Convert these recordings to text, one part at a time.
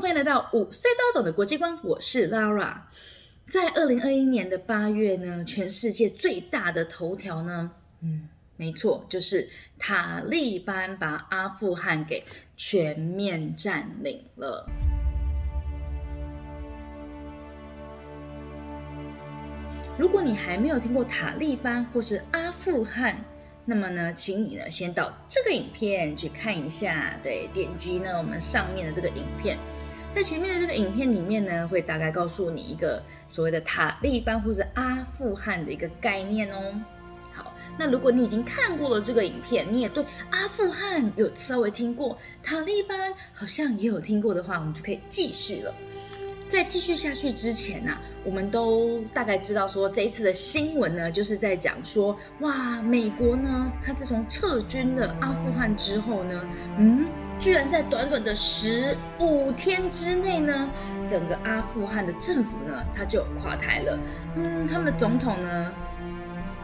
欢迎来到五岁都懂的国际观，我是 Lara。在二零二一年的八月呢，全世界最大的头条呢，嗯，没错，就是塔利班把阿富汗给全面占领了。如果你还没有听过塔利班或是阿富汗，那么呢，请你呢先到这个影片去看一下。对，点击呢我们上面的这个影片，在前面的这个影片里面呢，会大概告诉你一个所谓的塔利班或者阿富汗的一个概念哦。好，那如果你已经看过了这个影片，你也对阿富汗有稍微听过，塔利班好像也有听过的话，我们就可以继续了。在继续下去之前呢、啊，我们都大概知道说，这一次的新闻呢，就是在讲说，哇，美国呢，他自从撤军了阿富汗之后呢，嗯，居然在短短的十五天之内呢，整个阿富汗的政府呢，他就垮台了，嗯，他们的总统呢，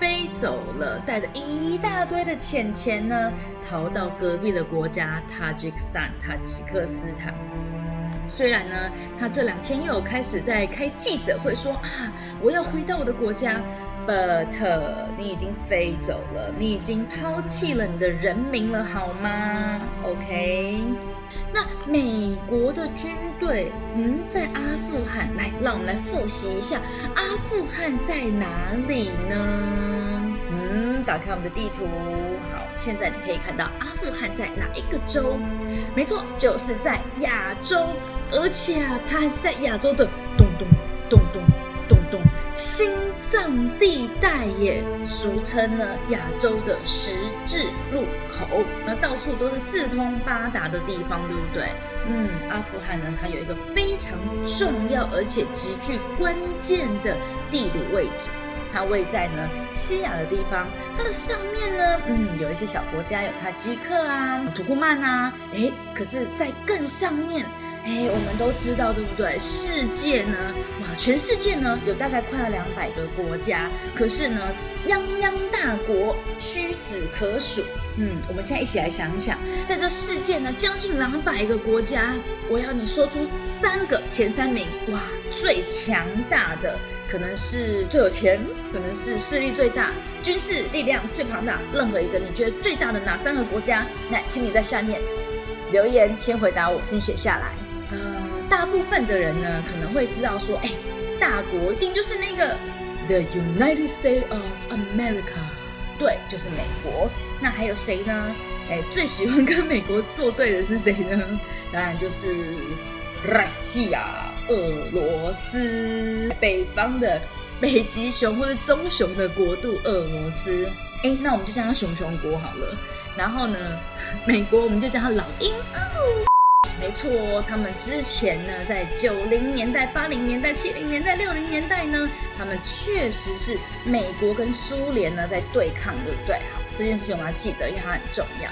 飞走了，带着一大堆的钱钱呢，逃到隔壁的国家塔吉克斯坦，塔吉克斯坦。虽然呢，他这两天又有开始在开记者会说啊，我要回到我的国家，but 你已经飞走了，你已经抛弃了你的人民了，好吗？OK，那美国的军队，嗯，在阿富汗，来，让我们来复习一下，阿富汗在哪里呢？嗯，打开我们的地图。好现在你可以看到阿富汗在哪一个州？没错，就是在亚洲，而且啊，它还是在亚洲的咚咚咚咚咚咚心脏地带耶，俗称呢亚洲的十字路口，那到处都是四通八达的地方，对不对？嗯，阿富汗呢，它有一个非常重要而且极具关键的地理位置。它位在呢西亚的地方，它的上面呢，嗯，有一些小国家，有塔吉克啊、土库曼啊，诶，可是，在更上面，诶，我们都知道，对不对？世界呢，哇，全世界呢，有大概快要两百个国家，可是呢，泱泱大国屈指可数。嗯，我们现在一起来想一想，在这世界呢，将近两百个国家，我要你说出三个前三名，哇，最强大的。可能是最有钱，可能是势力最大，军事力量最庞大，任何一个你觉得最大的哪三个国家？那，请你在下面留言，先回答我，先写下来。嗯、呃，大部分的人呢可能会知道说，哎，大国一定就是那个 The United States of America，对，就是美国。那还有谁呢？哎，最喜欢跟美国作对的是谁呢？当然就是 Russia。俄罗斯，北方的北极熊或者棕熊的国度，俄罗斯。哎，那我们就叫它熊熊国好了。然后呢，美国我们就叫它老鹰。哦，没错，他们之前呢，在九零年代、八零年代、七零年代、六零年代呢，他们确实是美国跟苏联呢在对抗，对不对？好，这件事情我们要记得，因为它很重要。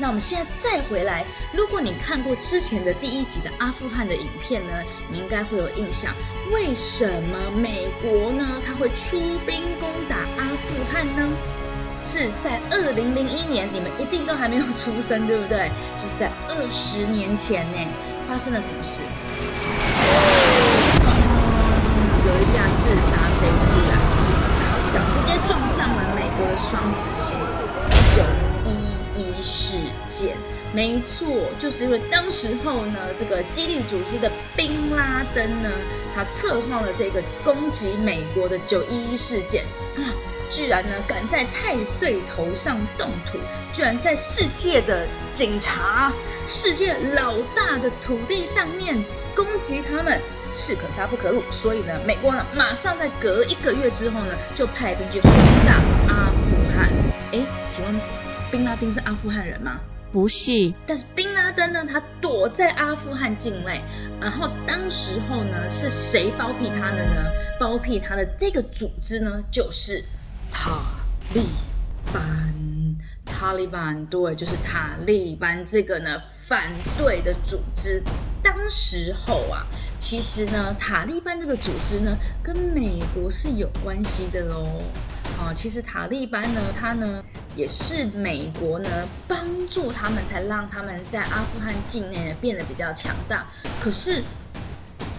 那我们现在再回来，如果你看过之前的第一集的阿富汗的影片呢，你应该会有印象，为什么美国呢，它会出兵攻打阿富汗呢？是在二零零一年，你们一定都还没有出生，对不对？就是在二十年前呢，发生了什么事？有一架自杀飞机啊，然后直接撞上了美国的双子星九。一事件没错，就是因为当时候呢，这个基地组织的宾拉登呢，他策划了这个攻击美国的九一一事件啊，居然呢敢在太岁头上动土，居然在世界的警察、世界老大的土地上面攻击他们，士可杀不可辱。所以呢，美国呢马上在隔一个月之后呢，就派兵去轰炸阿富汗。哎，请问？宾拉丁是阿富汗人吗？不是，但是宾拉登呢，他躲在阿富汗境内。然后当时候呢，是谁包庇他的呢？包庇他的这个组织呢，就是塔利班。塔利班，对，就是塔利班这个呢反对的组织。当时候啊，其实呢，塔利班这个组织呢，跟美国是有关系的喽。哈，其实塔利班呢，他呢也是美国呢帮助他们，才让他们在阿富汗境内呢变得比较强大。可是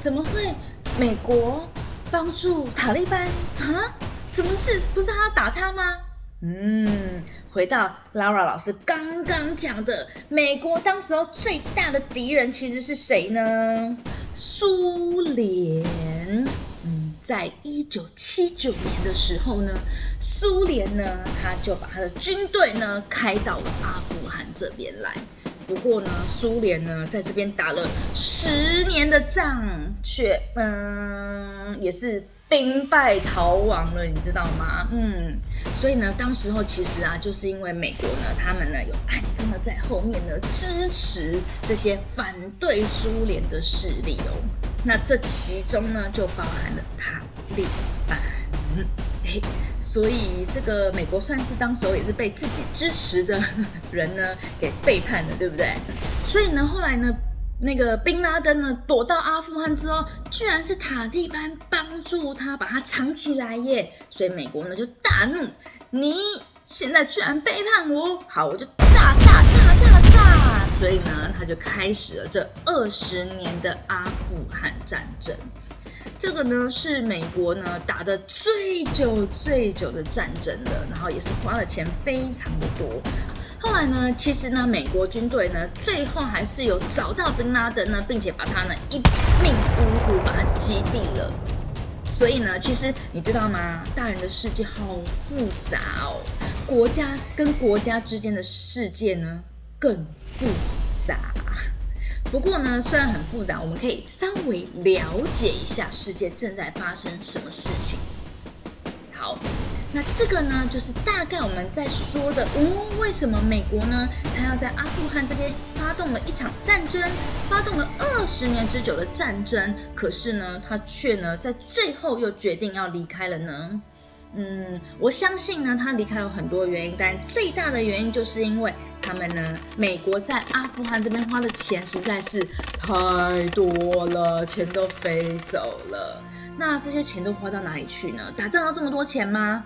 怎么会美国帮助塔利班啊？怎么是？不是他打他吗？嗯，回到 Laura 老师刚刚讲的，美国当时候最大的敌人其实是谁呢？苏联。在一九七九年的时候呢，苏联呢，他就把他的军队呢开到了阿富汗这边来。不过呢，苏联呢在这边打了十年的仗，却嗯也是。兵败逃亡了，你知道吗？嗯，所以呢，当时候其实啊，就是因为美国呢，他们呢有暗中的在后面呢支持这些反对苏联的势力哦。那这其中呢，就包含了塔利班。哎，所以这个美国算是当时候也是被自己支持的人呢给背叛了，对不对？所以呢，后来呢？那个宾拉登呢，躲到阿富汗之后，居然是塔利班帮助他把他藏起来耶，所以美国呢就大怒，你现在居然背叛我，好，我就炸，所以呢，他就开始了这二十年的阿富汗战争，这个呢是美国呢打得最久最久的战争了，然后也是花了钱非常的多。后来呢，其实呢，美国军队呢，最后还是有找到宾拉登呢，并且把他呢一命呜呼把他击毙了。所以呢，其实你知道吗？大人的世界好复杂哦，国家跟国家之间的世界呢更复杂。不过呢，虽然很复杂，我们可以稍微了解一下世界正在发生什么事情。好。那这个呢，就是大概我们在说的，哦，为什么美国呢，他要在阿富汗这边发动了一场战争，发动了二十年之久的战争，可是呢，他却呢，在最后又决定要离开了呢？嗯，我相信呢，他离开有很多原因，但最大的原因就是因为他们呢，美国在阿富汗这边花的钱实在是太多了，钱都飞走了。那这些钱都花到哪里去呢？打仗要这么多钱吗？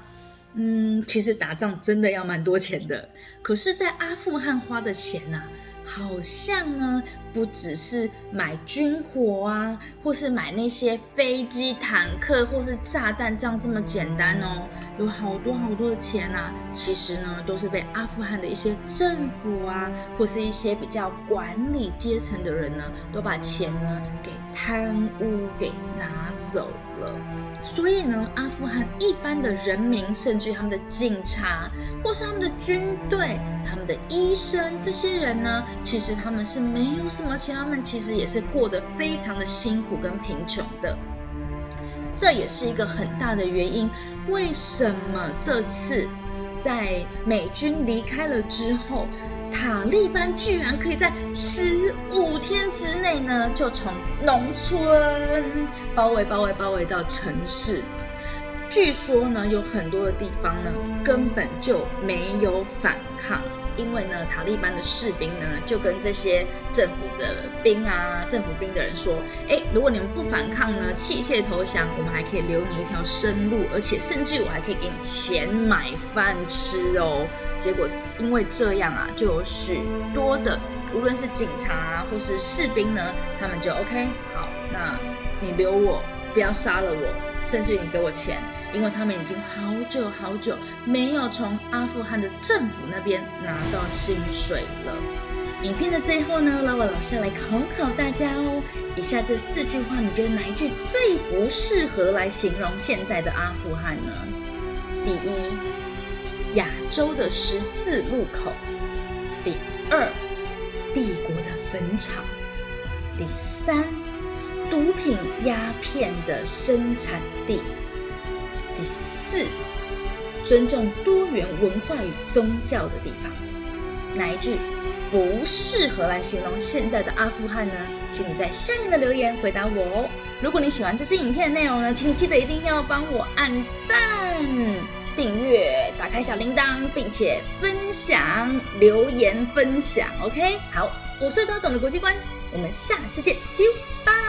嗯，其实打仗真的要蛮多钱的，可是，在阿富汗花的钱呐、啊，好像呢，不只是买军火啊，或是买那些飞机、坦克或是炸弹这样这么简单哦，有好多好多的钱啊，其实呢，都是被阿富汗的一些政府啊，或是一些比较管理阶层的人呢，都把钱呢给贪污给拿走了。所以呢，阿富汗一般的人民，甚至他们的警察，或是他们的军队、他们的医生，这些人呢，其实他们是没有什么钱，他们其实也是过得非常的辛苦跟贫穷的。这也是一个很大的原因，为什么这次在美军离开了之后，塔利班居然可以在十五天之内呢，就从农村包围、包围、包围到城市。据说呢，有很多的地方呢，根本就没有反抗。因为呢，塔利班的士兵呢，就跟这些政府的兵啊、政府兵的人说：“哎，如果你们不反抗呢，弃械投降，我们还可以留你一条生路，而且甚至我还可以给你钱买饭吃哦。”结果因为这样啊，就有许多的，无论是警察啊，或是士兵呢，他们就 OK，好，那你留我，不要杀了我。甚至于你给我钱，因为他们已经好久好久没有从阿富汗的政府那边拿到薪水了。影片的最后呢，拉瓦老师要来考考大家哦。以下这四句话，你觉得哪一句最不适合来形容现在的阿富汗呢？第一，亚洲的十字路口；第二，帝国的坟场；第三。毒品、鸦片的生产地。第四，尊重多元文化与宗教的地方。哪一句不适合来形容现在的阿富汗呢？请你在下面的留言回答我哦。如果你喜欢这支影片的内容呢，请你记得一定要帮我按赞、订阅、打开小铃铛，并且分享、留言分享。OK，好，五岁都懂的国际观，我们下次见，See you，bye。